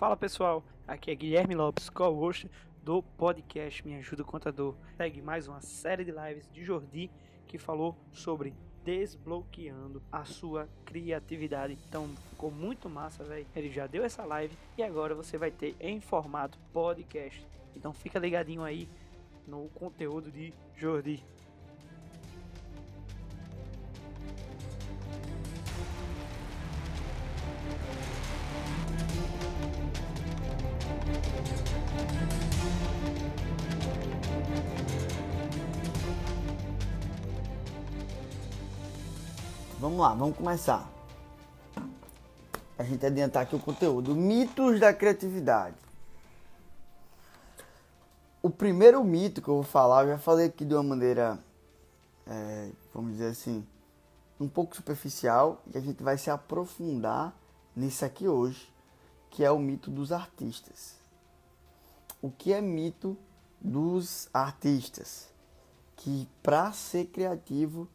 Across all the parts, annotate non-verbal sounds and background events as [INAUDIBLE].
Fala pessoal, aqui é Guilherme Lopes, co-host do podcast Me Ajuda Contador. Segue mais uma série de lives de Jordi que falou sobre desbloqueando a sua criatividade. Então ficou muito massa, velho. Ele já deu essa live e agora você vai ter em formato podcast. Então fica ligadinho aí no conteúdo de Jordi. Vamos lá, vamos começar. A gente adiantar aqui o conteúdo. Mitos da criatividade. O primeiro mito que eu vou falar, eu já falei aqui de uma maneira, é, vamos dizer assim, um pouco superficial, e a gente vai se aprofundar nisso aqui hoje, que é o mito dos artistas. O que é mito dos artistas? Que para ser criativo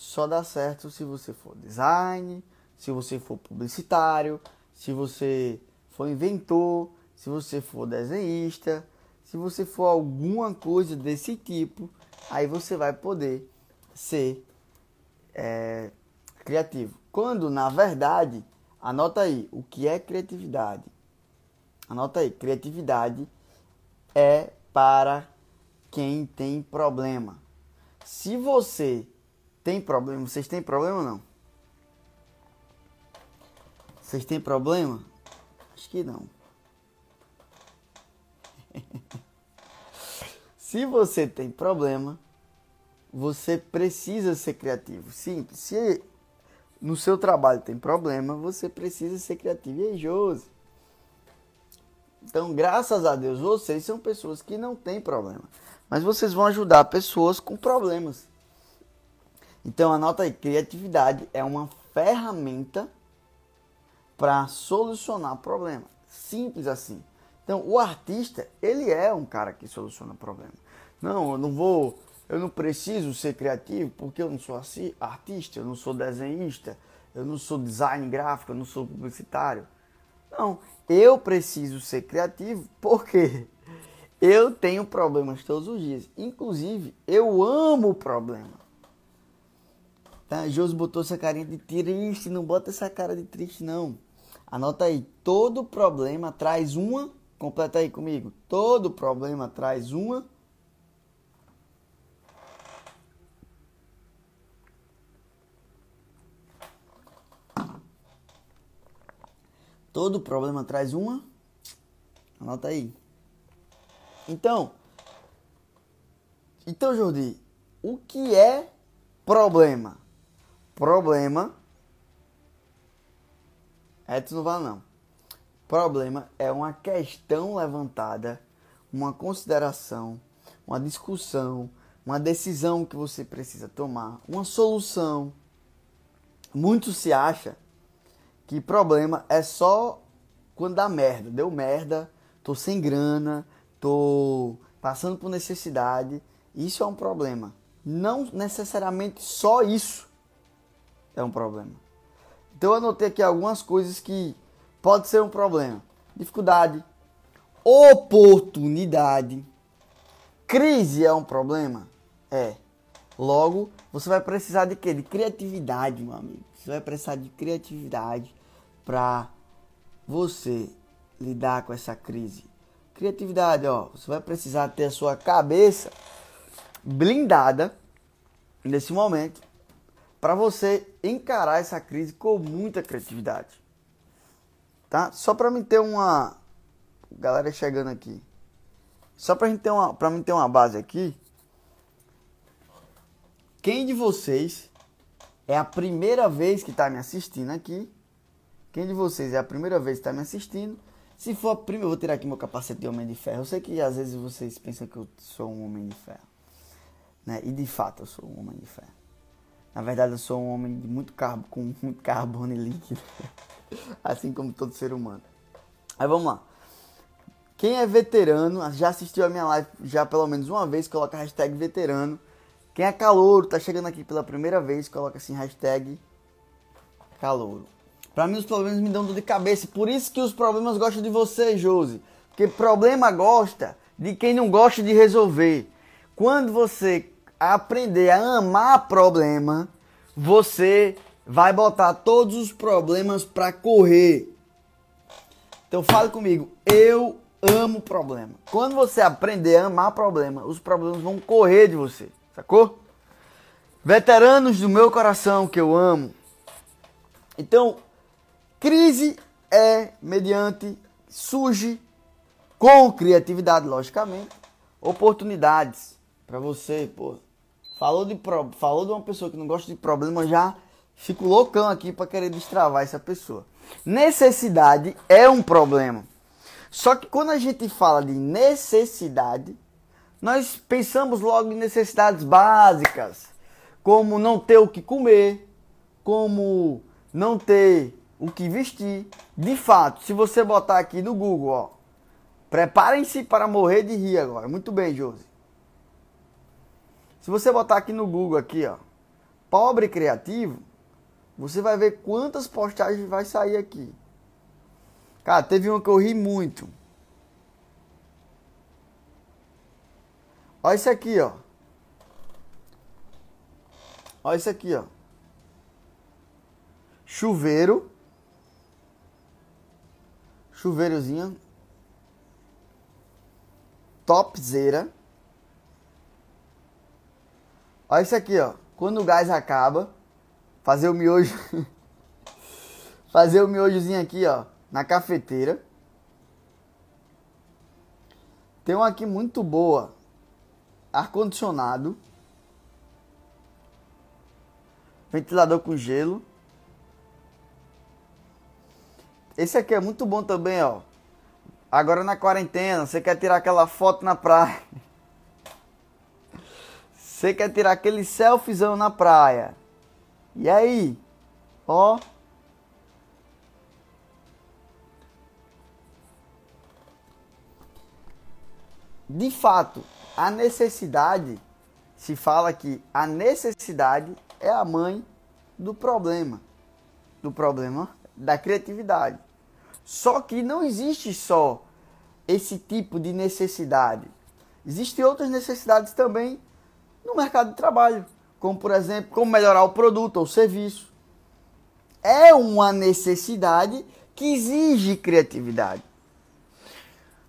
só dá certo se você for design, se você for publicitário, se você for inventor, se você for desenhista, se você for alguma coisa desse tipo, aí você vai poder ser é, criativo. Quando na verdade, anota aí, o que é criatividade? Anota aí, criatividade é para quem tem problema. Se você tem problema? Vocês têm problema ou não? Vocês têm problema? Acho que não. [LAUGHS] Se você tem problema, você precisa ser criativo. Simples. Se no seu trabalho tem problema, você precisa ser criativo. E aí, Josi? Então, graças a Deus, vocês são pessoas que não têm problema. Mas vocês vão ajudar pessoas com problemas. Então anota aí, criatividade é uma ferramenta para solucionar problema. Simples assim. Então o artista, ele é um cara que soluciona problema. Não, eu não vou, eu não preciso ser criativo porque eu não sou artista, eu não sou desenhista, eu não sou design gráfico, eu não sou publicitário. Não, eu preciso ser criativo porque eu tenho problemas todos os dias. Inclusive, eu amo o problema. Tá? Josi botou essa carinha de triste, não bota essa cara de triste não. Anota aí, todo problema traz uma, completa aí comigo. Todo problema traz uma Todo problema traz uma. Anota aí. Então, então Jordi, o que é problema? Problema. Edson não vai não. Problema é uma questão levantada, uma consideração, uma discussão, uma decisão que você precisa tomar, uma solução. Muito se acha que problema é só quando dá merda. Deu merda, tô sem grana, tô passando por necessidade. Isso é um problema. Não necessariamente só isso é um problema. Então eu anotei aqui algumas coisas que pode ser um problema. Dificuldade, oportunidade, crise é um problema? É. Logo, você vai precisar de quê? De criatividade, meu amigo. Você vai precisar de criatividade para você lidar com essa crise. Criatividade, ó, você vai precisar ter a sua cabeça blindada nesse momento para você encarar essa crise com muita criatividade. Tá? Só para me ter uma galera chegando aqui. Só pra gente ter uma, pra mim ter uma base aqui. Quem de vocês é a primeira vez que tá me assistindo aqui? Quem de vocês é a primeira vez que tá me assistindo? Se for a primeira, eu vou tirar aqui meu capacete de homem de ferro. Eu sei que às vezes vocês pensam que eu sou um homem de ferro. Né? E de fato eu sou um homem de ferro. Na verdade eu sou um homem de muito carbo, com muito carbono líquido. [LAUGHS] assim como todo ser humano. Aí vamos lá. Quem é veterano, já assistiu a minha live já pelo menos uma vez, coloca a hashtag veterano. Quem é calouro, tá chegando aqui pela primeira vez, coloca assim hashtag calouro. Pra mim os problemas me dão dor de cabeça, por isso que os problemas gostam de você, Josi. Porque problema gosta de quem não gosta de resolver. Quando você aprender a amar problema, você vai botar todos os problemas para correr. Então fale comigo, eu amo problema. Quando você aprender a amar problema, os problemas vão correr de você, sacou? Veteranos do meu coração que eu amo. Então, crise é mediante surge com criatividade, logicamente, oportunidades para você, pô. Falou de pro, falou de uma pessoa que não gosta de problema já fico loucão aqui para querer destravar essa pessoa. Necessidade é um problema. Só que quando a gente fala de necessidade, nós pensamos logo em necessidades básicas, como não ter o que comer, como não ter o que vestir. De fato, se você botar aqui no Google, ó, preparem-se para morrer de rir agora. Muito bem, Josi. Se você botar aqui no Google aqui, ó, pobre criativo, você vai ver quantas postagens vai sair aqui. Cara, teve uma que eu ri muito. Olha isso aqui, ó. Olha isso aqui, ó. Chuveiro. Chuveirozinho. Topzera. Olha isso aqui, ó. Quando o gás acaba, fazer o miojo. [LAUGHS] fazer o miojozinho aqui, ó na cafeteira. Tem uma aqui muito boa. Ar-condicionado. Ventilador com gelo. Esse aqui é muito bom também, ó. Agora na quarentena, você quer tirar aquela foto na praia. [LAUGHS] Você quer tirar aquele selfiezão na praia. E aí? Ó, de fato, a necessidade, se fala que a necessidade é a mãe do problema, do problema da criatividade. Só que não existe só esse tipo de necessidade. Existem outras necessidades também no mercado de trabalho, como por exemplo, como melhorar o produto ou serviço. É uma necessidade que exige criatividade.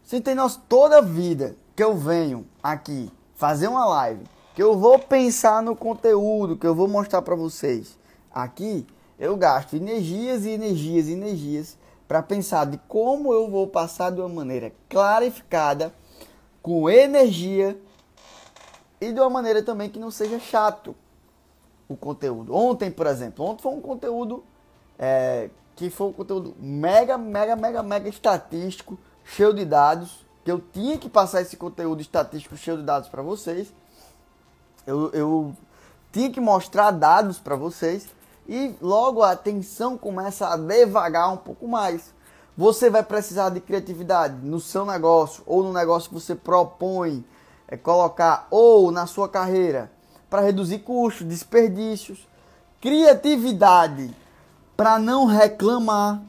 Você tem nós toda a vida que eu venho aqui fazer uma live, que eu vou pensar no conteúdo que eu vou mostrar para vocês aqui, eu gasto energias e energias e energias para pensar de como eu vou passar de uma maneira clarificada, com energia e de uma maneira também que não seja chato o conteúdo. Ontem, por exemplo, ontem foi um conteúdo é, que foi um conteúdo mega, mega, mega, mega estatístico, cheio de dados, que eu tinha que passar esse conteúdo estatístico cheio de dados para vocês. Eu, eu tinha que mostrar dados para vocês e logo a atenção começa a devagar um pouco mais. Você vai precisar de criatividade no seu negócio ou no negócio que você propõe é, colocar ou na sua carreira para reduzir custos, desperdícios, criatividade para não reclamar,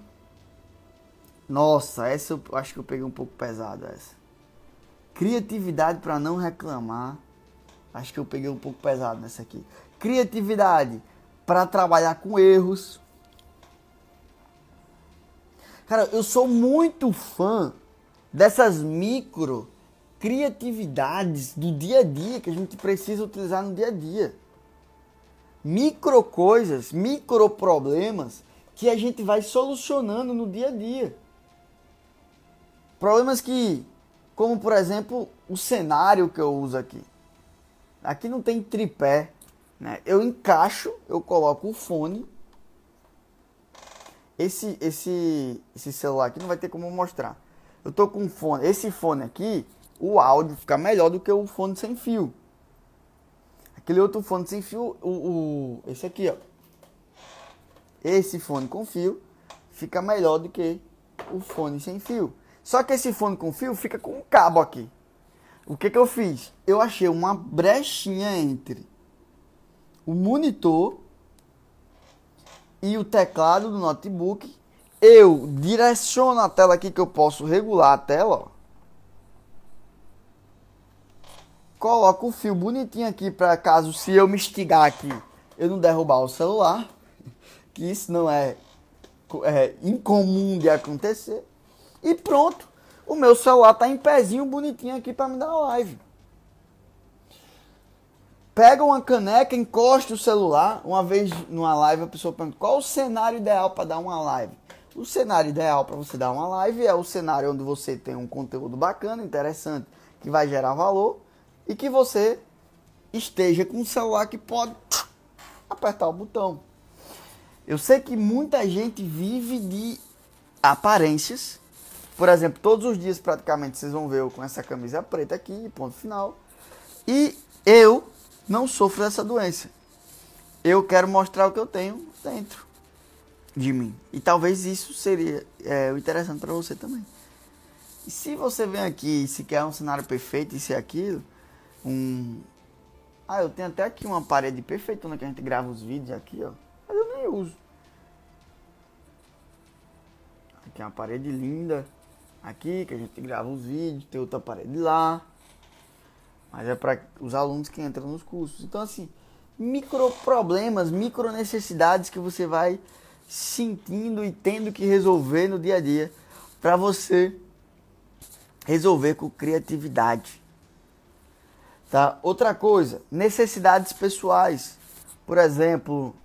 nossa, essa eu acho que eu peguei um pouco pesado essa. Criatividade para não reclamar. Acho que eu peguei um pouco pesado nessa aqui. Criatividade para trabalhar com erros. Cara, eu sou muito fã dessas micro criatividades do dia a dia que a gente precisa utilizar no dia a dia. Micro coisas, micro problemas que a gente vai solucionando no dia a dia. Problemas que, como por exemplo, o cenário que eu uso aqui. Aqui não tem tripé, né? Eu encaixo, eu coloco o fone. Esse, esse, esse celular aqui não vai ter como mostrar. Eu tô com um fone, esse fone aqui, o áudio fica melhor do que o fone sem fio. Aquele outro fone sem fio, o, o esse aqui, ó. Esse fone com fio fica melhor do que o fone sem fio. Só que esse fone com fio fica com um cabo aqui. O que que eu fiz? Eu achei uma brechinha entre o monitor e o teclado do notebook. Eu direciono a tela aqui que eu posso regular a tela, ó. Coloco o fio bonitinho aqui para caso se eu me estigar aqui, eu não derrubar o celular, [LAUGHS] que isso não é, é incomum de acontecer. E pronto, o meu celular tá em pezinho bonitinho aqui para me dar live. Pega uma caneca, encosta o celular. Uma vez numa live a pessoa pergunta qual o cenário ideal para dar uma live. O cenário ideal para você dar uma live é o cenário onde você tem um conteúdo bacana, interessante, que vai gerar valor e que você esteja com um celular que pode apertar o botão. Eu sei que muita gente vive de aparências. Por exemplo, todos os dias praticamente vocês vão ver eu com essa camisa preta aqui, ponto final. E eu não sofro dessa doença. Eu quero mostrar o que eu tenho dentro de mim. E talvez isso seria é, interessante para você também. E se você vem aqui e se quer um cenário perfeito, e aquilo, um. Ah, eu tenho até aqui uma parede perfeitona que a gente grava os vídeos aqui, ó. Mas eu nem uso. Aqui é uma parede linda. Aqui que a gente grava os vídeos, tem outra parede lá. Mas é para os alunos que entram nos cursos. Então, assim, micro problemas, micro necessidades que você vai sentindo e tendo que resolver no dia a dia para você resolver com criatividade. Tá? Outra coisa, necessidades pessoais. Por exemplo,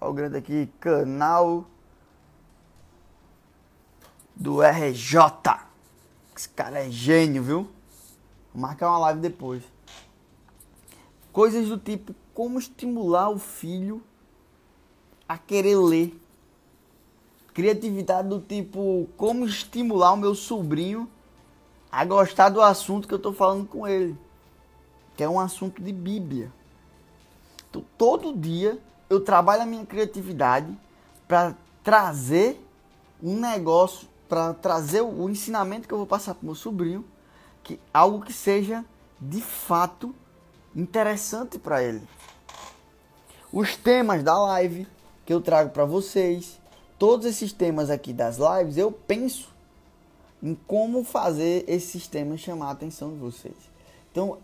olha o grande aqui, canal do RJ. Esse cara é gênio, viu? Vou marcar uma live depois. Coisas do tipo como estimular o filho a querer ler. Criatividade do tipo como estimular o meu sobrinho a gostar do assunto que eu estou falando com ele. Que é um assunto de Bíblia. Então, todo dia eu trabalho a minha criatividade para trazer um negócio, para trazer o ensinamento que eu vou passar para meu sobrinho que algo que seja de fato interessante para ele. Os temas da live que eu trago para vocês, todos esses temas aqui das lives, eu penso em como fazer esses temas chamar a atenção de vocês. Então,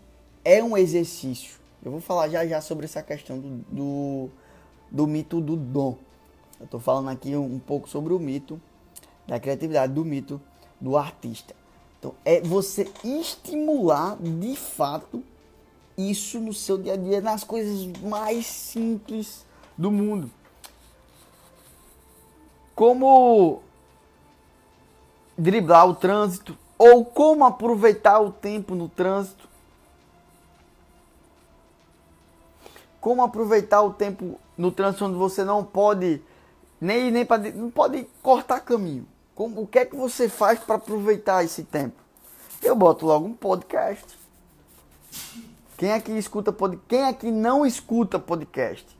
é um exercício. Eu vou falar já já sobre essa questão do, do, do mito do dom. Eu estou falando aqui um, um pouco sobre o mito da criatividade, do mito do artista. Então, é você estimular de fato isso no seu dia a dia, nas coisas mais simples do mundo. Como driblar o trânsito ou como aproveitar o tempo no trânsito. Como aproveitar o tempo no trânsito onde você não pode nem nem para não pode cortar caminho. Como, o que é que você faz para aproveitar esse tempo? Eu boto logo um podcast. Quem é que escuta? Quem é que não escuta podcast?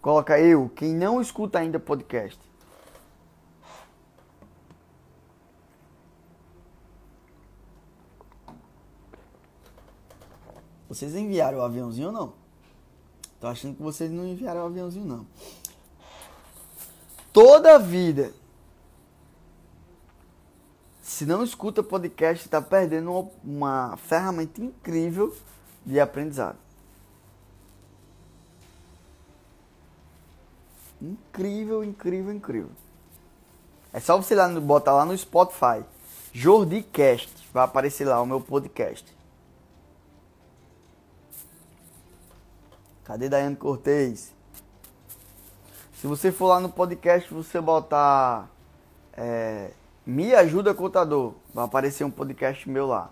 Coloca eu, quem não escuta ainda podcast. Vocês enviaram o aviãozinho ou não? Tô achando que vocês não enviaram o aviãozinho não. Toda vida se não escuta podcast, está perdendo uma, ferramenta incrível de aprendizado. Incrível, incrível, incrível. É só você lá, botar lá no Spotify. JordiCast. Vai aparecer lá o meu podcast. Cadê Daiane Cortez? Se você for lá no podcast, você botar é, Me Ajuda Contador, vai aparecer um podcast meu lá.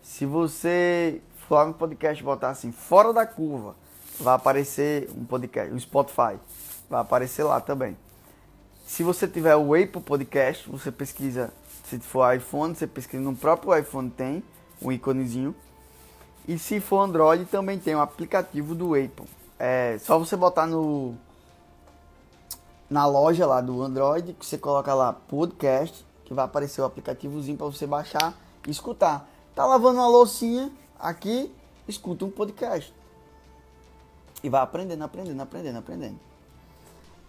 Se você for lá no podcast botar assim, Fora da Curva, vai aparecer um podcast, o Spotify, vai aparecer lá também. Se você tiver o Apple Podcast, você pesquisa, se for iPhone, você pesquisa no próprio iPhone tem um íconezinho. E se for Android, também tem o um aplicativo do Apple. É só você botar no na loja lá do Android, que você coloca lá podcast, que vai aparecer o aplicativozinho para você baixar e escutar. Tá lavando uma loucinha aqui, escuta um podcast. E vai aprendendo, aprendendo, aprendendo, aprendendo.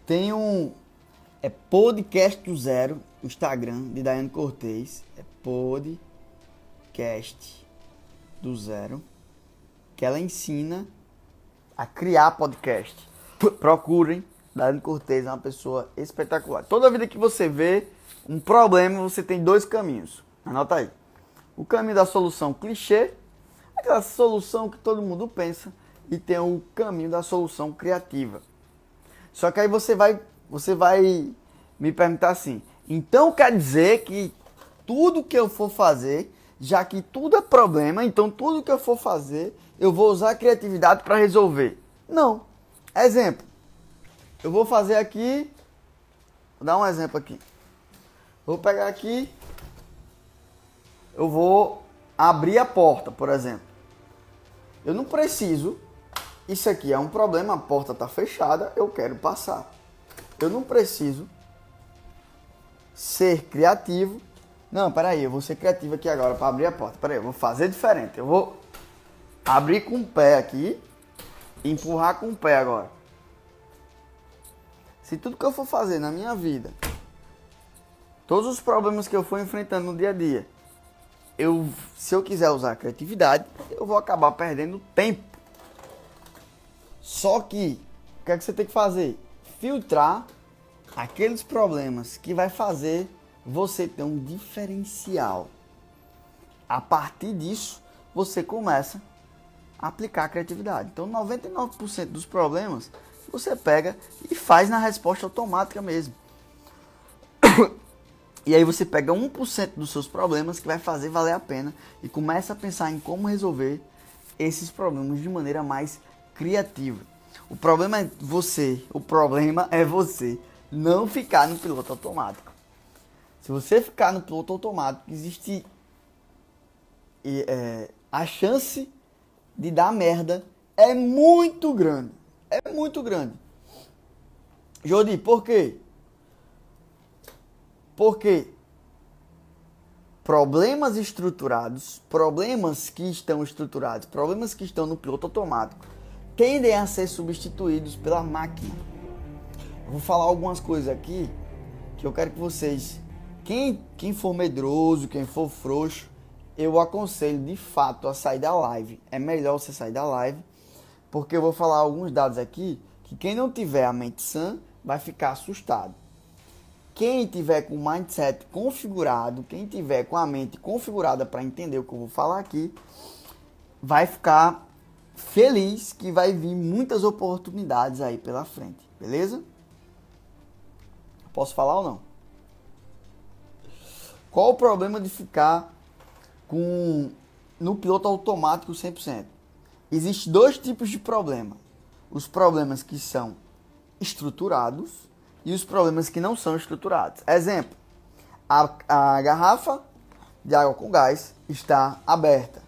Tem um é podcast do zero, Instagram de Daiane Cortez, é podcast do zero, que ela ensina a criar podcast. Procurem, Daiane Cortez é uma pessoa espetacular. Toda vida que você vê um problema, você tem dois caminhos. Anota aí. O caminho da solução clichê, aquela solução que todo mundo pensa, e tem o caminho da solução criativa. Só que aí você vai, você vai me perguntar assim: então quer dizer que tudo que eu for fazer, já que tudo é problema, então tudo que eu for fazer, eu vou usar a criatividade para resolver? Não. Exemplo. Eu vou fazer aqui, vou dar um exemplo aqui. Vou pegar aqui, eu vou abrir a porta, por exemplo. Eu não preciso, isso aqui é um problema, a porta está fechada, eu quero passar. Eu não preciso ser criativo. Não, peraí, eu vou ser criativo aqui agora para abrir a porta. Peraí, eu vou fazer diferente. Eu vou abrir com o pé aqui, empurrar com o pé agora. Se tudo que eu for fazer na minha vida todos os problemas que eu for enfrentando no dia a dia, eu, se eu quiser usar criatividade, eu vou acabar perdendo tempo. Só que, o que é que você tem que fazer? Filtrar aqueles problemas que vai fazer você ter um diferencial. A partir disso, você começa a aplicar a criatividade. Então, 99% dos problemas você pega e faz na resposta automática mesmo. [COUGHS] E aí você pega 1% dos seus problemas que vai fazer valer a pena e começa a pensar em como resolver esses problemas de maneira mais criativa. O problema é você, o problema é você não ficar no piloto automático. Se você ficar no piloto automático, existe é, a chance de dar merda é muito grande. É muito grande. Jodi, por quê? Porque problemas estruturados, problemas que estão estruturados, problemas que estão no piloto automático, tendem a ser substituídos pela máquina. Eu vou falar algumas coisas aqui que eu quero que vocês, quem, quem for medroso, quem for frouxo, eu aconselho de fato a sair da live. É melhor você sair da live, porque eu vou falar alguns dados aqui que quem não tiver a mente sã vai ficar assustado. Quem tiver com o mindset configurado, quem tiver com a mente configurada para entender o que eu vou falar aqui, vai ficar feliz que vai vir muitas oportunidades aí pela frente, beleza? Posso falar ou não? Qual o problema de ficar com no piloto automático 100%? Existem dois tipos de problema. Os problemas que são estruturados e os problemas que não são estruturados. Exemplo, a, a garrafa de água com gás está aberta.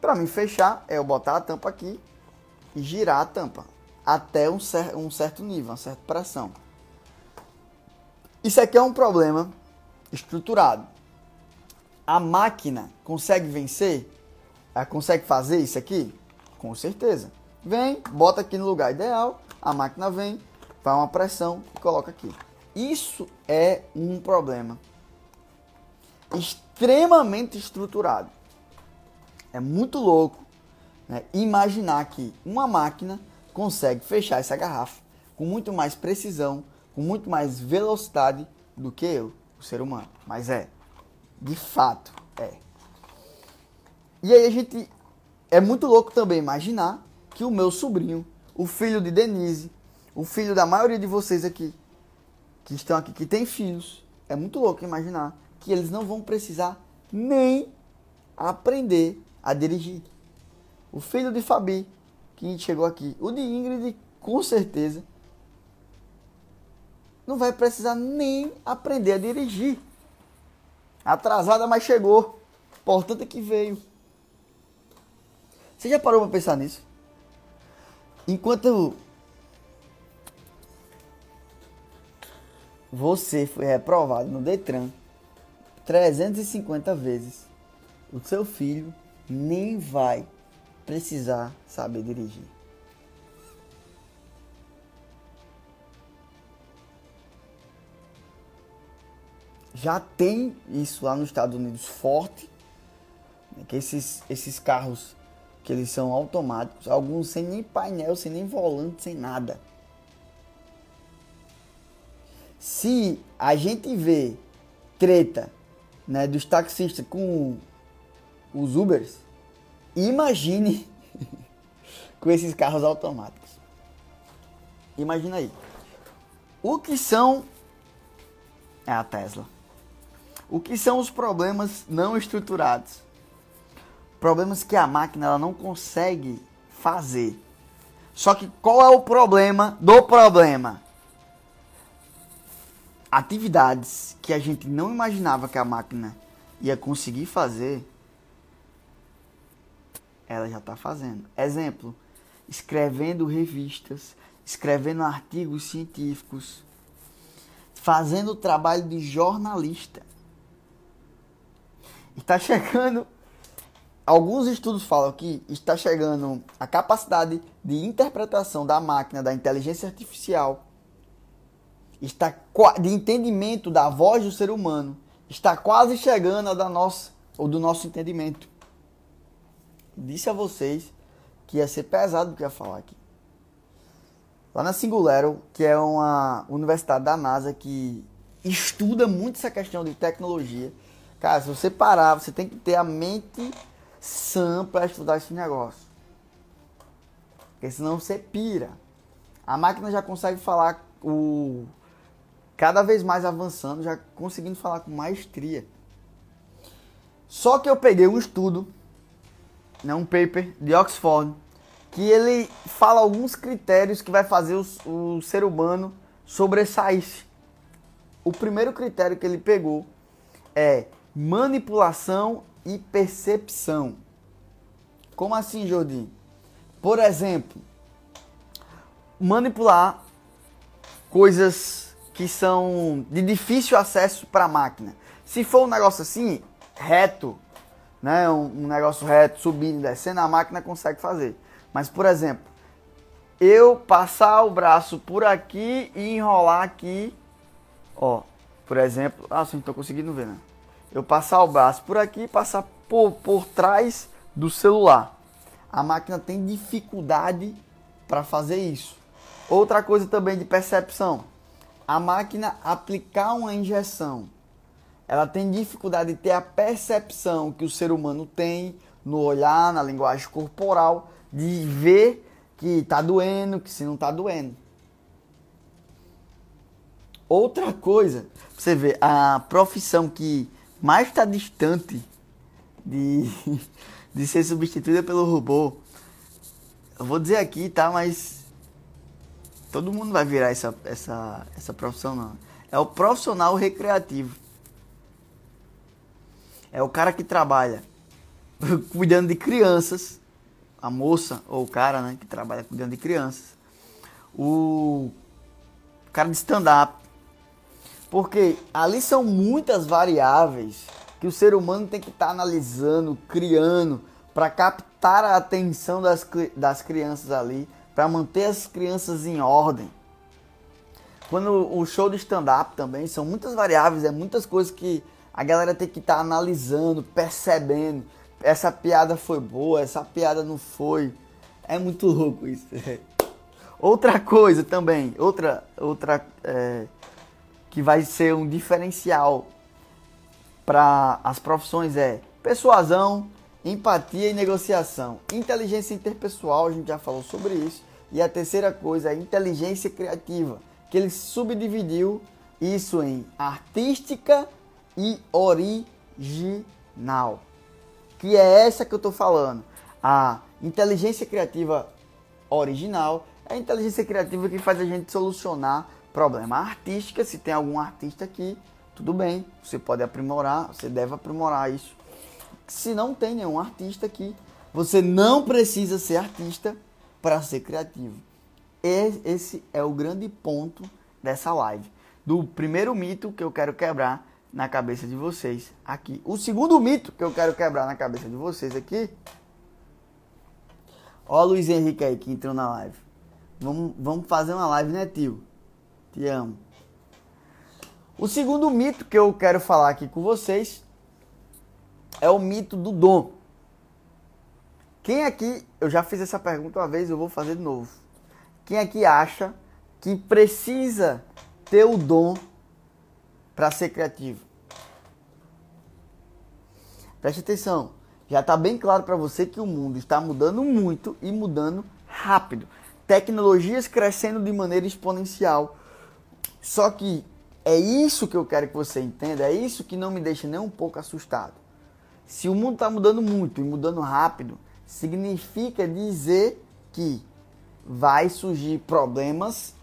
Para mim fechar, é eu botar a tampa aqui e girar a tampa até um, cer um certo nível, uma certa pressão. Isso aqui é um problema estruturado. A máquina consegue vencer? Ela consegue fazer isso aqui? Com certeza. Vem, bota aqui no lugar ideal, a máquina vem, faz uma pressão e coloca aqui. Isso é um problema extremamente estruturado. É muito louco né, imaginar que uma máquina consegue fechar essa garrafa com muito mais precisão, com muito mais velocidade do que eu, o ser humano. Mas é, de fato, é. E aí a gente é muito louco também imaginar que o meu sobrinho, o filho de Denise, o filho da maioria de vocês aqui, que estão aqui, que tem filhos, é muito louco imaginar que eles não vão precisar nem aprender a dirigir. O filho de Fabi, que chegou aqui, o de Ingrid, com certeza, não vai precisar nem aprender a dirigir. Atrasada, mas chegou. Importante é que veio. Você já parou para pensar nisso? Enquanto você foi reprovado no Detran 350 vezes, o seu filho nem vai precisar saber dirigir. Já tem isso lá nos Estados Unidos forte, né, que esses, esses carros que eles são automáticos, alguns sem nem painel, sem nem volante, sem nada. Se a gente vê treta né, dos taxistas com os Ubers, imagine [LAUGHS] com esses carros automáticos. Imagina aí. O que são é a Tesla. O que são os problemas não estruturados? Problemas que a máquina ela não consegue fazer. Só que qual é o problema do problema? Atividades que a gente não imaginava que a máquina ia conseguir fazer, ela já está fazendo. Exemplo, escrevendo revistas, escrevendo artigos científicos, fazendo o trabalho de jornalista. Está chegando, alguns estudos falam que está chegando a capacidade de interpretação da máquina, da inteligência artificial, está de entendimento da voz do ser humano, está quase chegando a da nossa, ou do nosso entendimento. Disse a vocês que ia ser pesado o que ia falar aqui. Lá na Singulero, que é uma universidade da NASA que estuda muito essa questão de tecnologia. Cara, se você parar, você tem que ter a mente sã para estudar esse negócio. Porque senão você pira. A máquina já consegue falar o cada vez mais avançando, já conseguindo falar com maestria. Só que eu peguei um estudo, né, um paper de Oxford, que ele fala alguns critérios que vai fazer o, o ser humano sobressair. O primeiro critério que ele pegou é manipulação e percepção. Como assim, Jordi? Por exemplo, manipular coisas que são de difícil acesso para a máquina. Se for um negócio assim, reto, né, um, um negócio reto, subindo e descendo, a máquina consegue fazer. Mas, por exemplo, eu passar o braço por aqui e enrolar aqui, ó, por exemplo, ah, não estou conseguindo ver, né? Eu passar o braço por aqui e passar por, por trás do celular. A máquina tem dificuldade para fazer isso. Outra coisa também de percepção. A máquina aplicar uma injeção. Ela tem dificuldade de ter a percepção que o ser humano tem no olhar, na linguagem corporal de ver que tá doendo, que se não tá doendo. Outra coisa, você vê, a profissão que mais está distante de, [LAUGHS] de ser substituída pelo robô, eu vou dizer aqui, tá? Mas todo mundo vai virar essa, essa, essa profissão, não. É o profissional recreativo. É o cara que trabalha [LAUGHS] cuidando de crianças a moça ou o cara, né, que trabalha cuidando de crianças, o cara de stand-up, porque ali são muitas variáveis que o ser humano tem que estar tá analisando, criando, para captar a atenção das, das crianças ali, para manter as crianças em ordem. Quando o show de stand-up também são muitas variáveis, é muitas coisas que a galera tem que estar tá analisando, percebendo essa piada foi boa, essa piada não foi. É muito louco isso. [LAUGHS] outra coisa também, outra, outra é, que vai ser um diferencial para as profissões é persuasão, empatia e negociação. Inteligência interpessoal, a gente já falou sobre isso. E a terceira coisa é inteligência criativa, que ele subdividiu isso em artística e original. Que é essa que eu estou falando. A inteligência criativa original é a inteligência criativa que faz a gente solucionar problema. Artística, se tem algum artista aqui, tudo bem, você pode aprimorar, você deve aprimorar isso. Se não tem nenhum artista aqui, você não precisa ser artista para ser criativo. Esse é o grande ponto dessa live. Do primeiro mito que eu quero quebrar na cabeça de vocês aqui. O segundo mito que eu quero quebrar na cabeça de vocês aqui. Ó, Luiz Henrique aí que entrou na live. Vamos, vamos fazer uma live, né, tio? Te amo. O segundo mito que eu quero falar aqui com vocês é o mito do dom. Quem aqui, eu já fiz essa pergunta uma vez, eu vou fazer de novo. Quem aqui acha que precisa ter o dom para ser criativo? Preste atenção. Já está bem claro para você que o mundo está mudando muito e mudando rápido. Tecnologias crescendo de maneira exponencial. Só que é isso que eu quero que você entenda, é isso que não me deixa nem um pouco assustado. Se o mundo está mudando muito e mudando rápido, significa dizer que vai surgir problemas,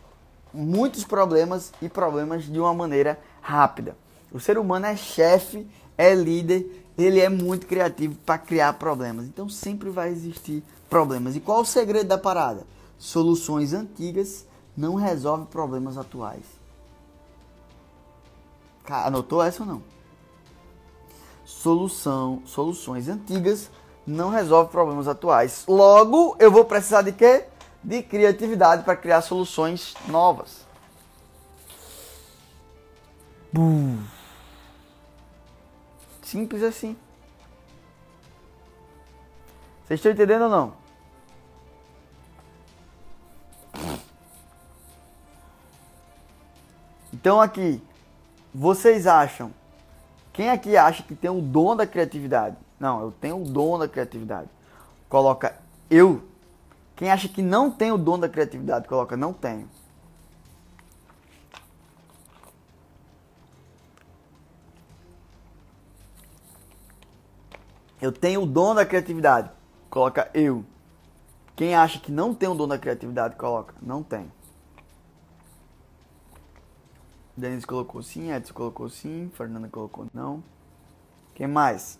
muitos problemas e problemas de uma maneira rápida. O ser humano é chefe, é líder, ele é muito criativo para criar problemas. Então sempre vai existir problemas. E qual o segredo da parada? Soluções antigas não resolvem problemas atuais. Anotou essa ou não? Solução, soluções antigas não resolvem problemas atuais. Logo, eu vou precisar de quê? De criatividade para criar soluções novas. Simples assim. Vocês estão entendendo ou não? Então aqui, vocês acham? Quem aqui acha que tem o dom da criatividade? Não, eu tenho o dom da criatividade. Coloca eu. Quem acha que não tem o dom da criatividade, coloca não tenho. Eu tenho o dom da criatividade, coloca eu. Quem acha que não tem o dom da criatividade, coloca não tem. Denise colocou sim, Edson colocou sim, Fernanda colocou não. Quem mais?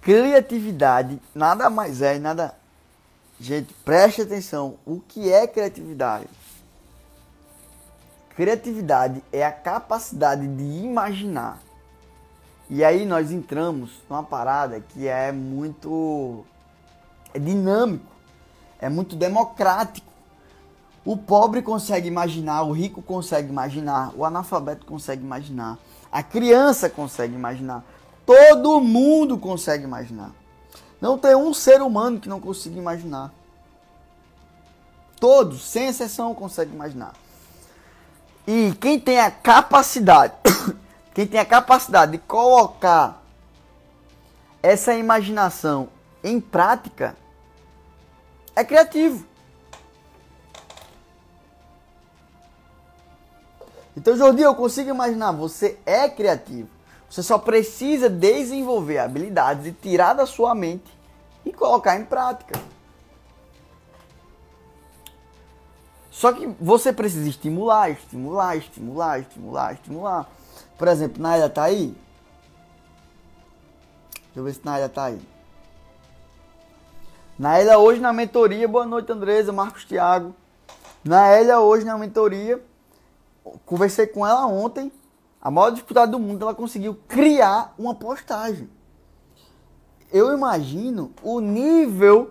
Criatividade nada mais é nada. Gente, preste atenção. O que é criatividade? Criatividade é a capacidade de imaginar. E aí nós entramos numa parada que é muito é dinâmico, é muito democrático. O pobre consegue imaginar, o rico consegue imaginar, o analfabeto consegue imaginar, a criança consegue imaginar. Todo mundo consegue imaginar. Não tem um ser humano que não consiga imaginar. Todos, sem exceção, conseguem imaginar. E quem tem a capacidade, [COUGHS] quem tem a capacidade de colocar essa imaginação em prática, é criativo. Então, Jordi, eu consigo imaginar, você é criativo. Você só precisa desenvolver habilidades e tirar da sua mente e colocar em prática. Só que você precisa estimular, estimular, estimular, estimular, estimular. Por exemplo, Naila tá aí? Deixa eu ver se Naila tá aí. Naila hoje na mentoria, boa noite Andresa, Marcos Thiago. Naila hoje na mentoria, conversei com ela ontem a maior disputada do mundo, ela conseguiu criar uma postagem. Eu imagino o nível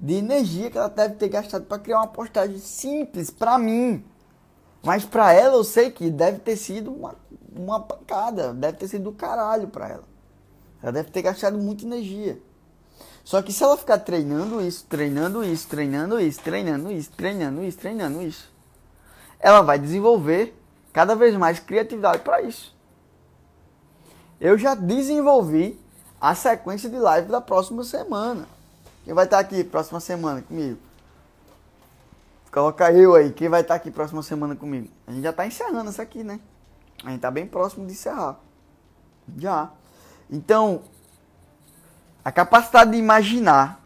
de energia que ela deve ter gastado para criar uma postagem simples para mim. Mas para ela eu sei que deve ter sido uma, uma pancada, deve ter sido do caralho para ela. Ela deve ter gastado muita energia. Só que se ela ficar treinando isso, treinando isso, treinando isso, treinando isso, treinando isso, treinando isso, ela vai desenvolver cada vez mais criatividade para isso. Eu já desenvolvi a sequência de live da próxima semana. Quem vai estar aqui próxima semana comigo? Coloca eu aí, quem vai estar aqui próxima semana comigo? A gente já está encerrando isso aqui, né? A gente está bem próximo de encerrar. Já. Então, a capacidade de imaginar,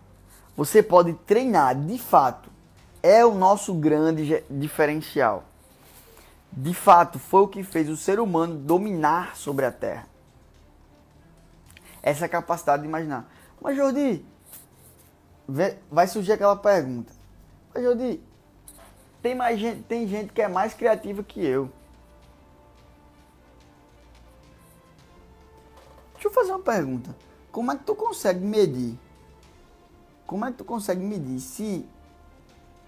você pode treinar de fato. É o nosso grande diferencial. De fato, foi o que fez o ser humano dominar sobre a Terra. Essa capacidade de imaginar. Mas, Jordi, vai surgir aquela pergunta. Mas, Jordi, tem, mais gente, tem gente que é mais criativa que eu. Deixa eu fazer uma pergunta. Como é que tu consegue medir? Como é que tu consegue medir se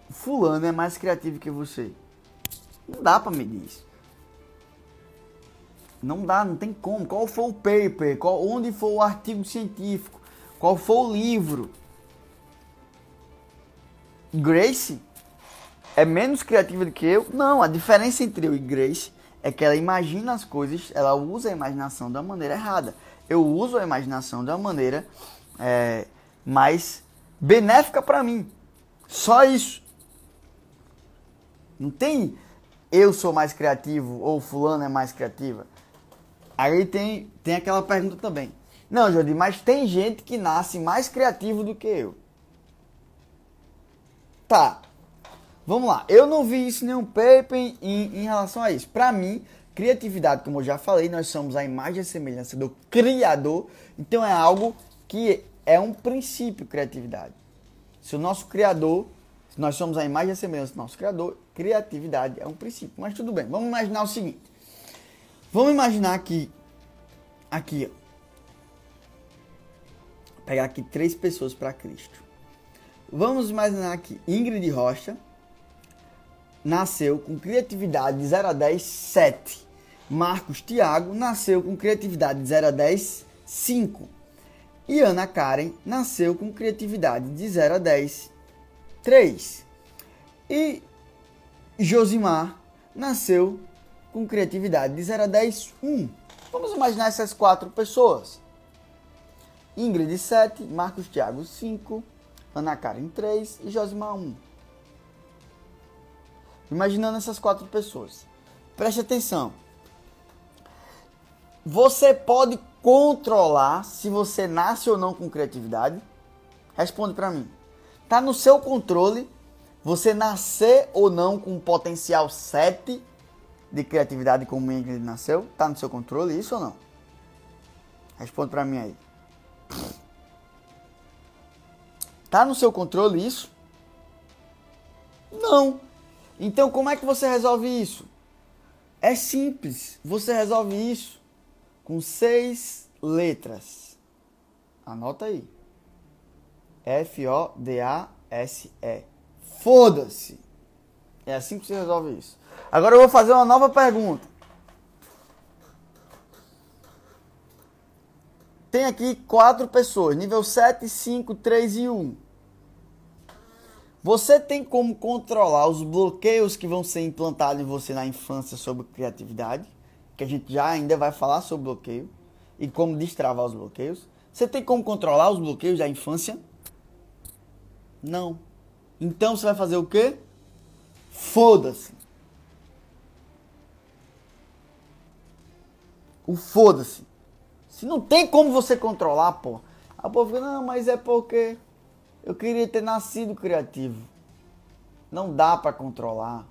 fulano é mais criativo que você? Não dá para medir isso. Não dá, não tem como. Qual foi o paper? Qual, onde foi o artigo científico? Qual foi o livro? Grace é menos criativa do que eu? Não, a diferença entre eu e Grace é que ela imagina as coisas, ela usa a imaginação da maneira errada. Eu uso a imaginação da maneira é, mais benéfica para mim. Só isso. Não tem eu sou mais criativo ou fulano é mais criativa. Aí tem, tem aquela pergunta também. Não, Jordi, mas tem gente que nasce mais criativo do que eu. Tá. Vamos lá. Eu não vi isso em nenhum paper em, em relação a isso. Para mim, criatividade, como eu já falei, nós somos a imagem e semelhança do Criador. Então é algo que é um princípio, criatividade. Se o nosso Criador, se nós somos a imagem e semelhança do nosso Criador, criatividade é um princípio. Mas tudo bem, vamos imaginar o seguinte. Vamos imaginar que aqui, ó, pegar aqui três pessoas para Cristo. Vamos imaginar que Ingrid Rocha nasceu com criatividade de 0 a 10, 7. Marcos Tiago nasceu com criatividade de 0 a 10, 5. E Ana Karen nasceu com criatividade de 0 a 10, 3. E Josimar nasceu com criatividade de 0 a 10, 1. Vamos imaginar essas quatro pessoas. Ingrid 7, Marcos Tiago 5, Ana Karen 3 e Josimar 1. Imaginando essas quatro pessoas. Preste atenção. Você pode controlar se você nasce ou não com criatividade? Responde para mim. Tá no seu controle você nascer ou não com potencial 7 de criatividade como ele nasceu? Tá no seu controle isso ou não? Responde para mim aí. Tá no seu controle isso? Não. Então, como é que você resolve isso? É simples. Você resolve isso com seis letras. Anota aí. F-O-D-A-S-E. Foda-se. É assim que você resolve isso. Agora eu vou fazer uma nova pergunta. Tem aqui quatro pessoas, nível 7, 5, 3 e 1. Você tem como controlar os bloqueios que vão ser implantados em você na infância sobre criatividade, que a gente já ainda vai falar sobre bloqueio e como destravar os bloqueios. Você tem como controlar os bloqueios da infância? Não. Então você vai fazer o quê? Foda-se. O foda-se. Se não tem como você controlar, pô. A povo fica, não, mas é porque eu queria ter nascido criativo. Não dá para controlar.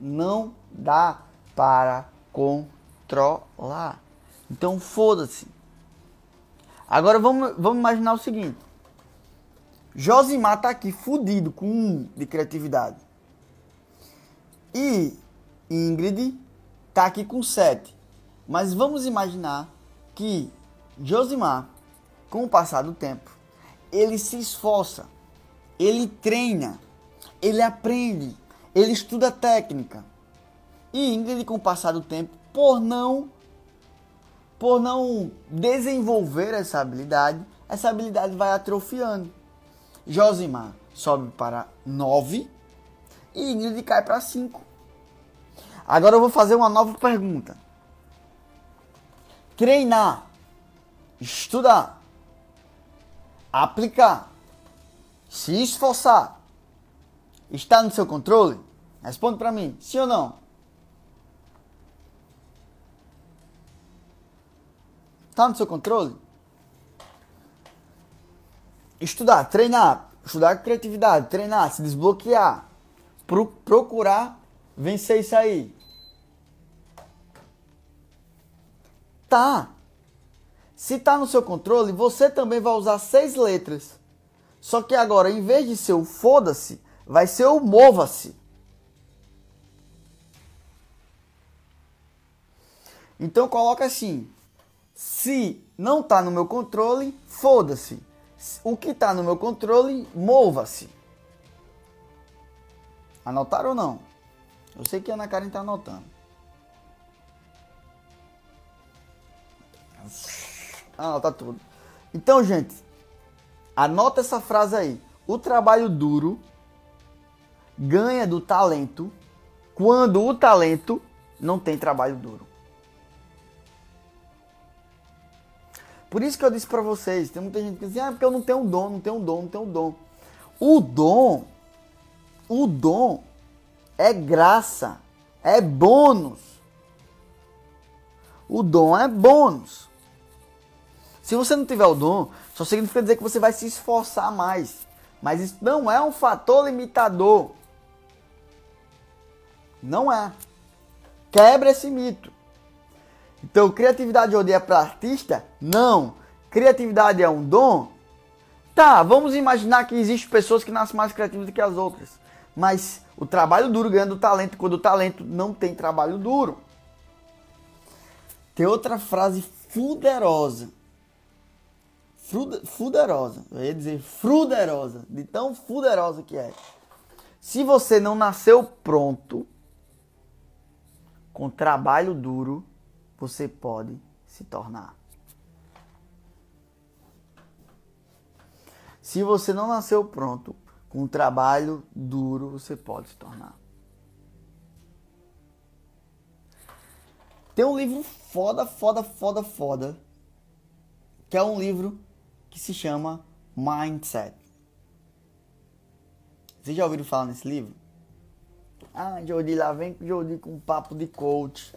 Não dá para controlar. Então foda-se. Agora vamos, vamos imaginar o seguinte. Josimar tá aqui fudido com um de criatividade. E Ingrid tá aqui com sete. Mas vamos imaginar que Josimar, com o passar do tempo, ele se esforça, ele treina, ele aprende, ele estuda técnica. E Ingrid, com o passar do tempo, por não por não desenvolver essa habilidade, essa habilidade vai atrofiando. Josimar sobe para 9 e Ingrid cai para 5. Agora eu vou fazer uma nova pergunta. Treinar, estudar, aplicar, se esforçar, está no seu controle? Responde para mim, sim ou não? Está no seu controle? Estudar, treinar, estudar criatividade, treinar, se desbloquear, pro, procurar vencer isso aí. Tá. Se tá no seu controle, você também vai usar seis letras. Só que agora, em vez de ser o foda-se, vai ser o mova-se. Então coloca assim: se não está no meu controle, foda-se. O que está no meu controle, mova-se. Anotaram ou não? Eu sei que a Ana Karen está anotando. Anota tudo. Então, gente, anota essa frase aí. O trabalho duro ganha do talento quando o talento não tem trabalho duro. Por isso que eu disse para vocês, tem muita gente que diz, ah, porque eu não tenho dom, não tenho dom, não tenho dom. O dom, o dom é graça, é bônus. O dom é bônus. Se você não tiver o dom, só significa dizer que você vai se esforçar mais. Mas isso não é um fator limitador. Não é. Quebra esse mito. Então, criatividade hoje é para artista? Não. Criatividade é um dom? Tá, vamos imaginar que existem pessoas que nascem mais criativas do que as outras. Mas o trabalho duro ganha do talento quando o talento não tem trabalho duro. Tem outra frase fuderosa. Fuderosa. Eu ia dizer fruderosa. De tão fuderosa que é. Se você não nasceu pronto com trabalho duro, você pode se tornar. Se você não nasceu pronto, com trabalho duro, você pode se tornar. Tem um livro foda, foda, foda, foda, que é um livro que se chama Mindset. Vocês já ouviram falar nesse livro? Ah, Jordi, lá vem Jordi com papo de coach.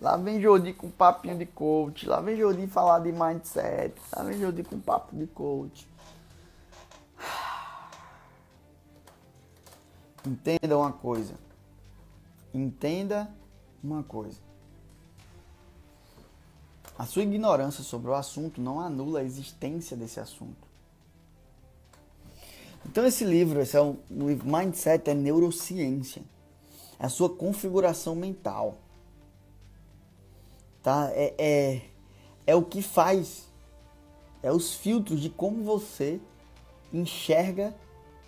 Lá vem Jordi com papinho de coach. Lá vem Jordi falar de mindset. Lá vem Jordi com papo de coach. Entenda uma coisa. Entenda uma coisa. A sua ignorância sobre o assunto não anula a existência desse assunto. Então esse livro, esse é o Mindset é neurociência. É a sua configuração mental tá? É, é, é o que faz, é os filtros de como você enxerga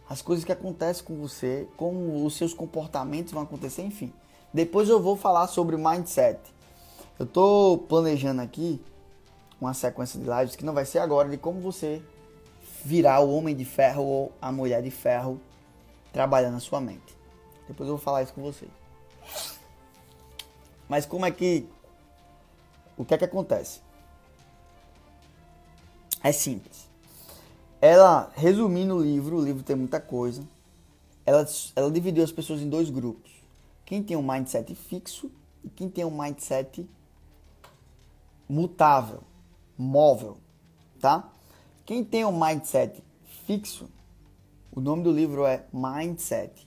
as coisas que acontecem com você, como os seus comportamentos vão acontecer, enfim. Depois eu vou falar sobre mindset. Eu estou planejando aqui uma sequência de lives que não vai ser agora de como você virar o homem de ferro ou a mulher de ferro trabalhando na sua mente. Depois eu vou falar isso com você. Mas como é que o que é que acontece? É simples. Ela, resumindo o livro, o livro tem muita coisa, ela, ela dividiu as pessoas em dois grupos. Quem tem um mindset fixo e quem tem um mindset mutável, móvel, tá? Quem tem um mindset fixo, o nome do livro é Mindset.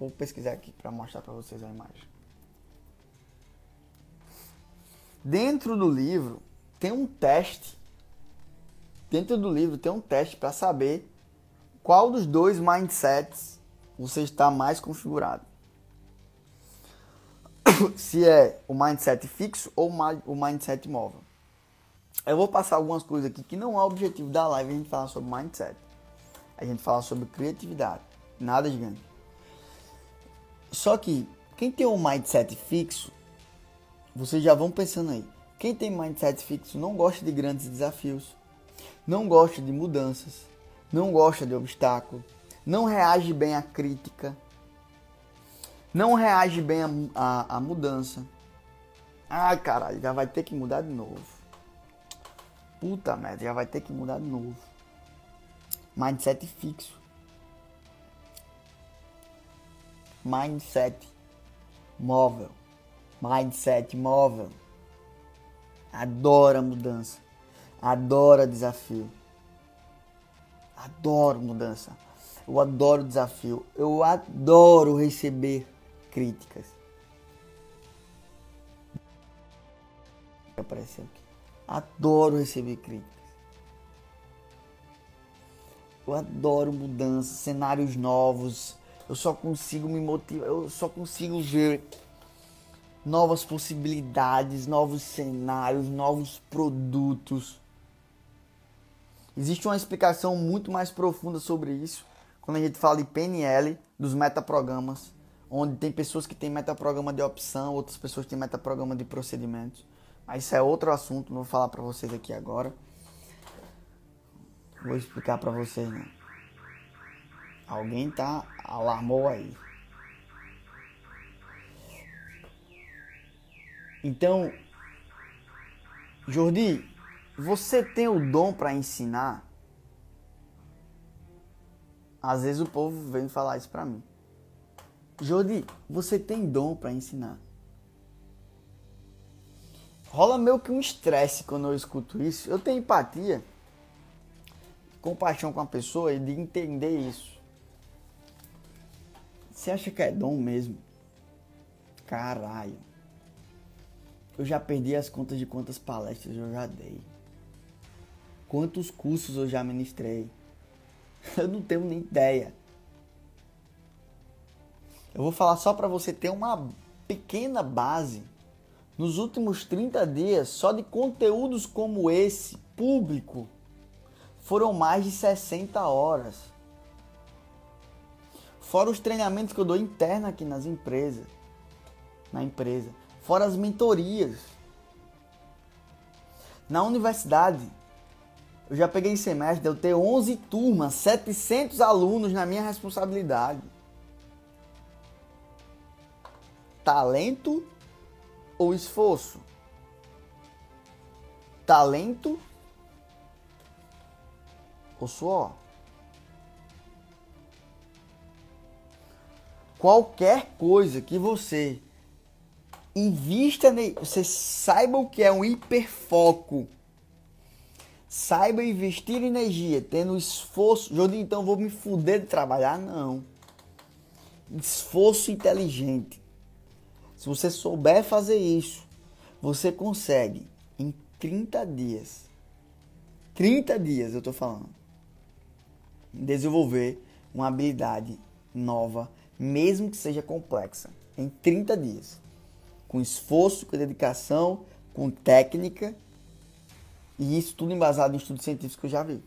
Vou pesquisar aqui para mostrar para vocês a imagem. Dentro do livro tem um teste. Dentro do livro tem um teste para saber qual dos dois mindsets você está mais configurado. Se é o mindset fixo ou o mindset móvel. Eu vou passar algumas coisas aqui que não é o objetivo da live a gente falar sobre mindset. A gente fala sobre criatividade. Nada gigante. Só que quem tem um mindset fixo vocês já vão pensando aí. Quem tem mindset fixo não gosta de grandes desafios, não gosta de mudanças, não gosta de obstáculos, não reage bem à crítica, não reage bem à, à mudança. Ai caralho, já vai ter que mudar de novo. Puta merda, já vai ter que mudar de novo. Mindset fixo. Mindset móvel. Mindset móvel. Adora mudança. Adora desafio. Adoro mudança. Eu adoro desafio. Eu adoro receber críticas. Apareceu aqui. Adoro receber críticas. Eu adoro mudanças, cenários novos. Eu só consigo me motivar, eu só consigo ver novas possibilidades, novos cenários, novos produtos. Existe uma explicação muito mais profunda sobre isso quando a gente fala de PNL, dos metaprogramas, onde tem pessoas que têm metaprograma de opção, outras pessoas têm metaprograma de procedimentos. Mas isso é outro assunto, não vou falar para vocês aqui agora. Vou explicar para vocês, né? Alguém tá alarmou aí. Então, Jordi, você tem o dom para ensinar? Às vezes o povo vem falar isso para mim. Jordi, você tem dom para ensinar? Rola meio que um estresse quando eu escuto isso. Eu tenho empatia, compaixão com a pessoa e de entender isso. Você acha que é dom mesmo? Caralho. Eu já perdi as contas de quantas palestras eu já dei. Quantos cursos eu já ministrei. [LAUGHS] Eu não tenho nem ideia. Eu vou falar só para você ter uma pequena base. Nos últimos 30 dias, só de conteúdos como esse, público, foram mais de 60 horas. Fora os treinamentos que eu dou interna aqui nas empresas. Na empresa. Fora as mentorias. Na universidade, eu já peguei semestre, eu ter 11 turmas, 700 alunos na minha responsabilidade. Talento ou esforço? Talento ou suor? Qualquer coisa que você invista, você saiba o que é um hiperfoco. Saiba investir energia, tendo esforço. Jordi, então vou me fuder de trabalhar? Não. Esforço inteligente. Se você souber fazer isso, você consegue em 30 dias. 30 dias eu tô falando. Desenvolver uma habilidade nova, mesmo que seja complexa, em 30 dias com esforço, com dedicação, com técnica. E isso tudo embasado em estudos científicos que eu já vi.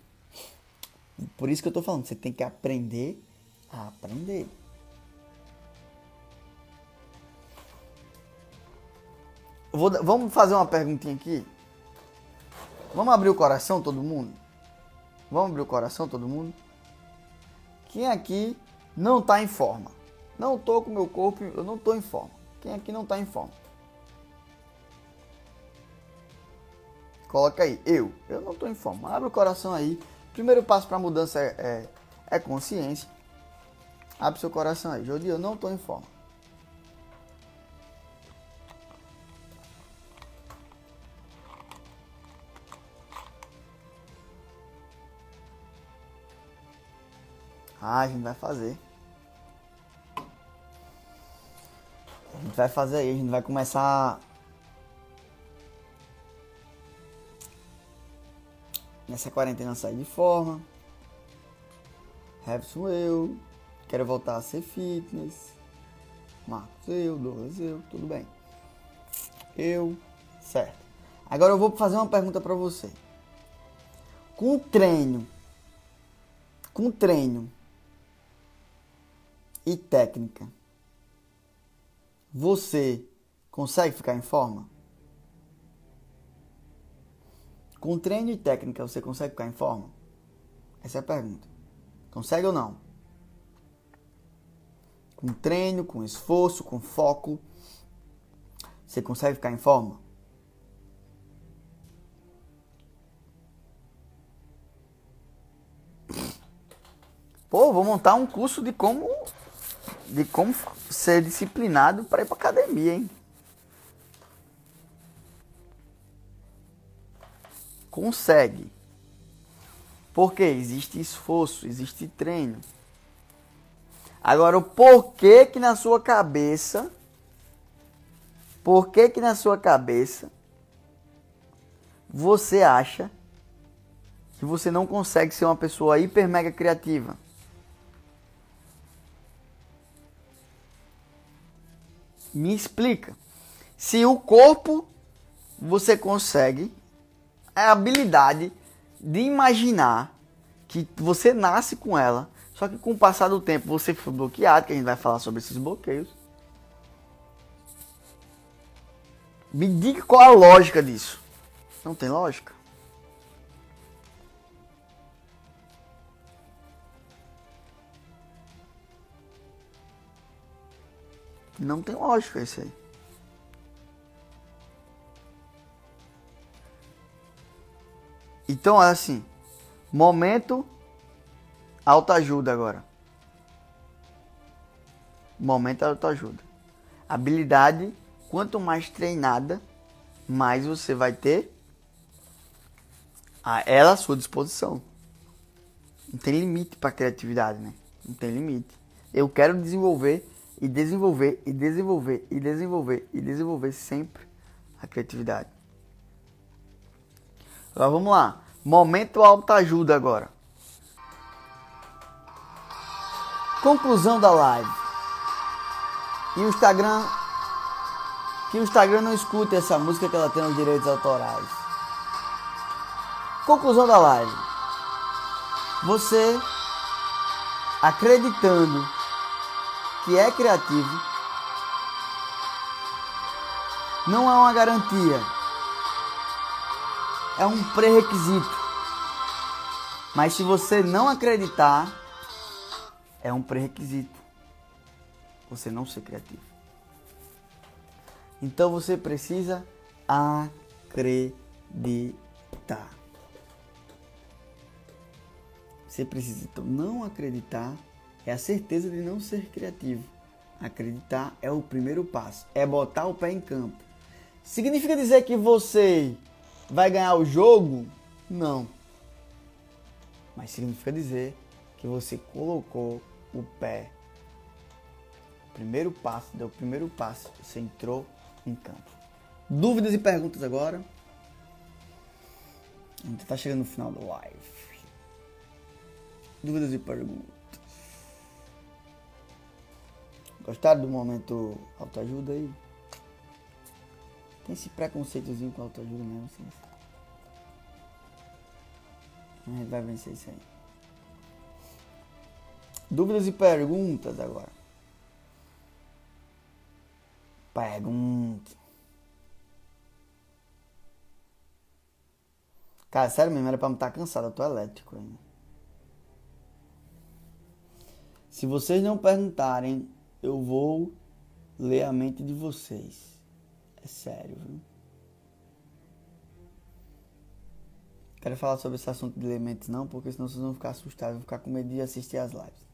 Por isso que eu estou falando, você tem que aprender a aprender. Vou, vamos fazer uma perguntinha aqui? Vamos abrir o coração, todo mundo? Vamos abrir o coração, todo mundo? Quem aqui não está em forma? Não estou com meu corpo, eu não estou em forma. Quem aqui não está em forma? Coloca aí, eu. Eu não estou em forma. Abre o coração aí. Primeiro passo para mudança é, é, é, consciência. Abre seu coração aí. Jodi, eu não estou em forma. Ah, a gente vai fazer. A gente vai fazer aí, a gente vai começar nessa quarentena sair de forma. Robson eu, quero voltar a ser fitness. Marcos eu, Douglas eu, tudo bem. Eu, certo. Agora eu vou fazer uma pergunta para você. Com treino, com treino e técnica, você consegue ficar em forma? Com treino e técnica você consegue ficar em forma? Essa é a pergunta. Consegue ou não? Com treino, com esforço, com foco, você consegue ficar em forma? Pô, vou montar um curso de como de como ser disciplinado para ir para academia, hein? Consegue. Porque existe esforço, existe treino. Agora, o porquê que na sua cabeça, por que que na sua cabeça você acha que você não consegue ser uma pessoa hiper mega criativa? Me explica. Se o corpo você consegue, a habilidade de imaginar que você nasce com ela, só que com o passar do tempo você foi bloqueado, que a gente vai falar sobre esses bloqueios. Me diga qual a lógica disso. Não tem lógica? Não tem lógica isso aí. Então é assim, momento autoajuda agora. Momento autoajuda. Habilidade, quanto mais treinada, mais você vai ter a ela à sua disposição. Não tem limite para criatividade, né? Não tem limite. Eu quero desenvolver e desenvolver e desenvolver e desenvolver e desenvolver sempre a criatividade. Agora vamos lá. Momento autoajuda agora. Conclusão da live. E o Instagram. Que o Instagram não escute essa música que ela tem os direitos autorais. Conclusão da live. Você acreditando que é criativo não é uma garantia, é um pré-requisito. Mas se você não acreditar, é um pré-requisito você não ser criativo. Então você precisa acreditar. Você precisa então não acreditar é a certeza de não ser criativo. Acreditar é o primeiro passo, é botar o pé em campo. Significa dizer que você vai ganhar o jogo? Não. Mas significa dizer que você colocou o pé. O primeiro passo, deu o primeiro passo, você entrou em campo. Dúvidas e perguntas agora? A gente está chegando no final do live. Dúvidas e perguntas. Gostaram do momento autoajuda aí? Tem esse preconceitozinho com autoajuda mesmo, assim. A gente vai vencer isso aí. Dúvidas e perguntas agora. Pergunta. Cara, sério mesmo, era pra me estar tá cansado, eu tô elétrico ainda. Se vocês não perguntarem eu vou ler a mente de vocês. É sério, viu? Quero falar sobre esse assunto de mentes não, porque senão vocês vão ficar assustados, vão ficar com medo de assistir as lives.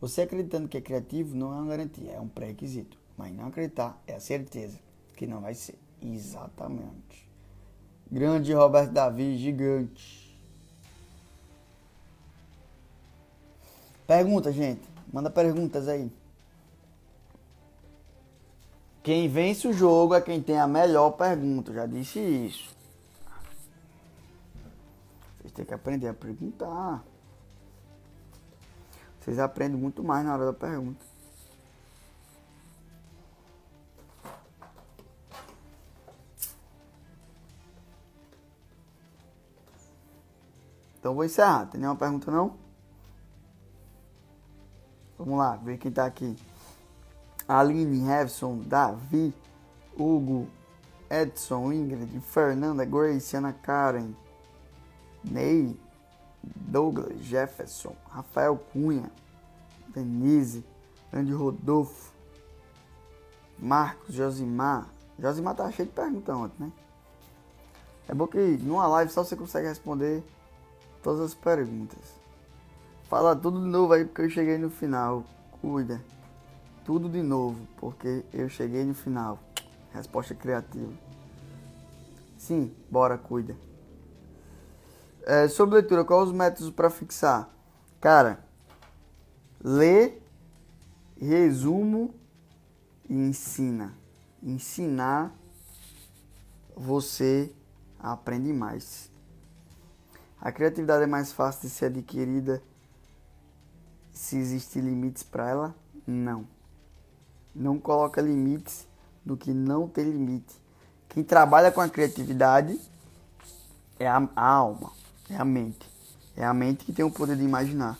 Você acreditando que é criativo não é uma garantia, é um pré-requisito. Mas não acreditar é a certeza que não vai ser. Exatamente. Grande Roberto Davi, gigante. Pergunta, gente. Manda perguntas aí. Quem vence o jogo é quem tem a melhor pergunta. Já disse isso. Vocês têm que aprender a perguntar. Vocês aprendem muito mais na hora da pergunta. Então vou encerrar. Tem nenhuma pergunta não? Vamos lá, ver quem tá aqui. Aline, Hevson, Davi, Hugo, Edson, Ingrid, Fernanda, Grace, Ana Karen, Ney, Douglas, Jefferson, Rafael Cunha, Denise, Andy Rodolfo, Marcos, Josimar. Josimar tá cheio de perguntas ontem, né? É bom que numa live só você consegue responder todas as perguntas. Fala tudo de novo aí porque eu cheguei no final. Cuida. Tudo de novo porque eu cheguei no final. Resposta criativa. Sim, bora, cuida. É, sobre leitura, quais os métodos para fixar? Cara, lê, resumo e ensina. Ensinar você aprende mais. A criatividade é mais fácil de ser adquirida se existem limites para ela? Não. Não coloca limites no que não tem limite. Quem trabalha com a criatividade é a, a alma, é a mente. É a mente que tem o poder de imaginar.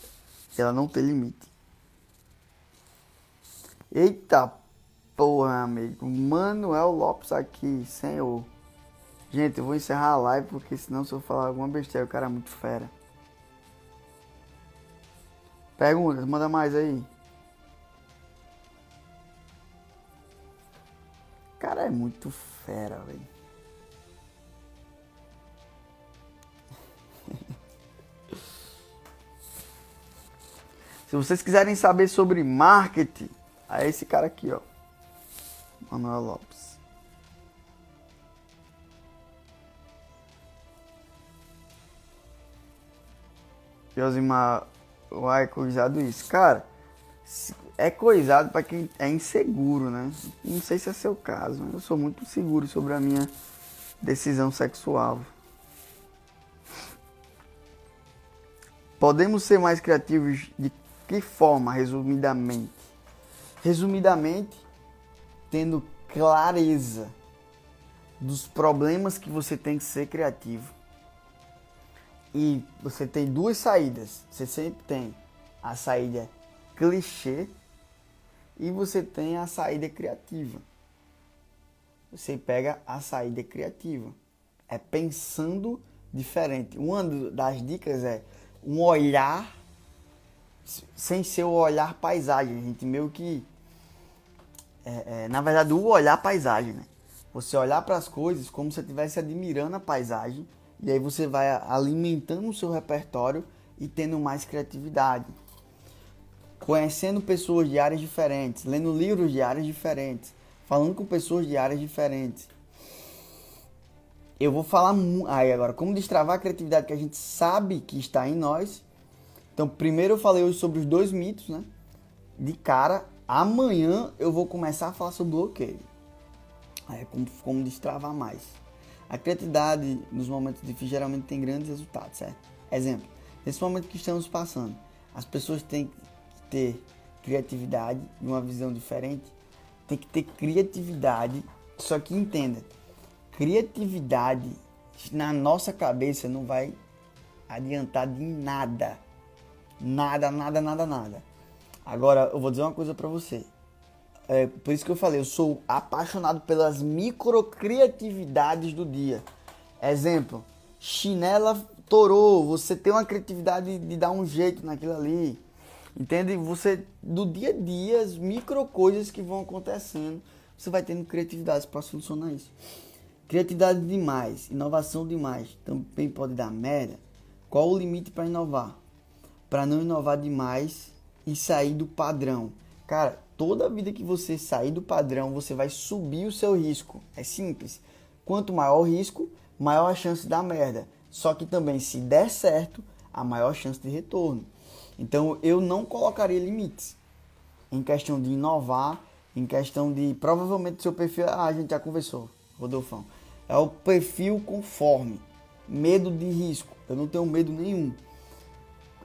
Ela não tem limite. Eita porra, amigo. Manuel Lopes aqui, senhor. Gente, eu vou encerrar a live porque senão se eu falar alguma besteira, o cara é muito fera. Perguntas, manda mais aí. Cara é muito fera, velho. [LAUGHS] Se vocês quiserem saber sobre marketing, é esse cara aqui, ó. Manuel Lopes. Josimar, uai, coisado isso. Cara, é coisado para quem é inseguro, né? Não sei se é seu caso, mas eu sou muito seguro sobre a minha decisão sexual. Podemos ser mais criativos de que forma, resumidamente? Resumidamente, tendo clareza dos problemas que você tem que ser criativo e você tem duas saídas. Você sempre tem a saída clichê e você tem a saída criativa. Você pega a saída criativa. É pensando diferente. Uma das dicas é um olhar sem ser o olhar paisagem. A gente meio que. É, é, na verdade, o olhar paisagem, né? Você olhar para as coisas como se estivesse admirando a paisagem e aí você vai alimentando o seu repertório e tendo mais criatividade. Conhecendo pessoas de áreas diferentes, lendo livros de áreas diferentes, falando com pessoas de áreas diferentes. Eu vou falar aí agora como destravar a criatividade que a gente sabe que está em nós. Então, primeiro eu falei hoje sobre os dois mitos, né? De cara, amanhã eu vou começar a falar sobre bloqueio. Aí é como, como destravar mais. A criatividade nos momentos difíceis geralmente tem grandes resultados, certo? Exemplo, nesse momento que estamos passando, as pessoas têm que ter criatividade e uma visão diferente, tem que ter criatividade, só que entenda, criatividade na nossa cabeça não vai adiantar de nada. Nada, nada, nada, nada. Agora, eu vou dizer uma coisa para você. É, por isso que eu falei, eu sou apaixonado pelas microcriatividades do dia. Exemplo, chinela torou, você tem uma criatividade de dar um jeito naquilo ali. Entende? Você, do dia a dia, as micro coisas que vão acontecendo, você vai tendo criatividade para solucionar isso. Criatividade demais, inovação demais, também pode dar merda. Qual o limite para inovar? Para não inovar demais e sair do padrão. Cara, toda vida que você sair do padrão, você vai subir o seu risco. É simples. Quanto maior o risco, maior a chance da merda. Só que também, se der certo, a maior chance de retorno. Então, eu não colocaria limites em questão de inovar, em questão de. Provavelmente, seu perfil. Ah, a gente já conversou, Rodolfão. É o perfil conforme. Medo de risco. Eu não tenho medo nenhum.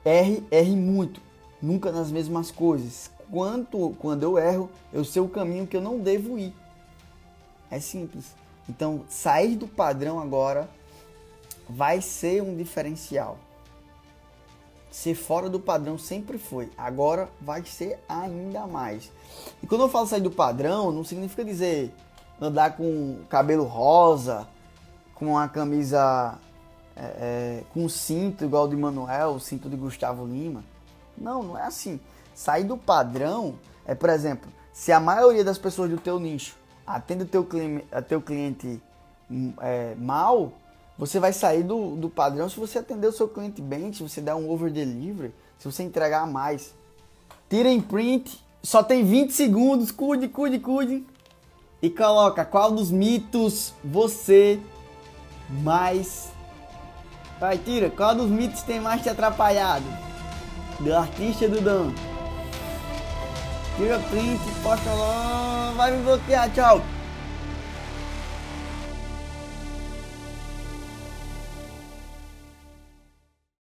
R, R muito. Nunca nas mesmas coisas quanto quando eu erro, eu sei o caminho que eu não devo ir. É simples. Então, sair do padrão agora vai ser um diferencial. Ser fora do padrão sempre foi, agora vai ser ainda mais. E quando eu falo sair do padrão, não significa dizer andar com cabelo rosa, com uma camisa é, é, com cinto igual de Manuel, o cinto de Gustavo Lima. Não, não é assim. Sair do padrão é, por exemplo, se a maioria das pessoas do teu nicho atende o teu cliente, a teu cliente hum, é, mal, você vai sair do, do padrão se você atender o seu cliente bem, se você der um over delivery, se você entregar mais. Tirem print, só tem 20 segundos, cuide, cuide, cuide. E coloca qual dos mitos você mais. Vai, tira, qual dos mitos tem mais te atrapalhado? Do artista do Dan. Tira print, posta lá, vai me bloquear, tchau.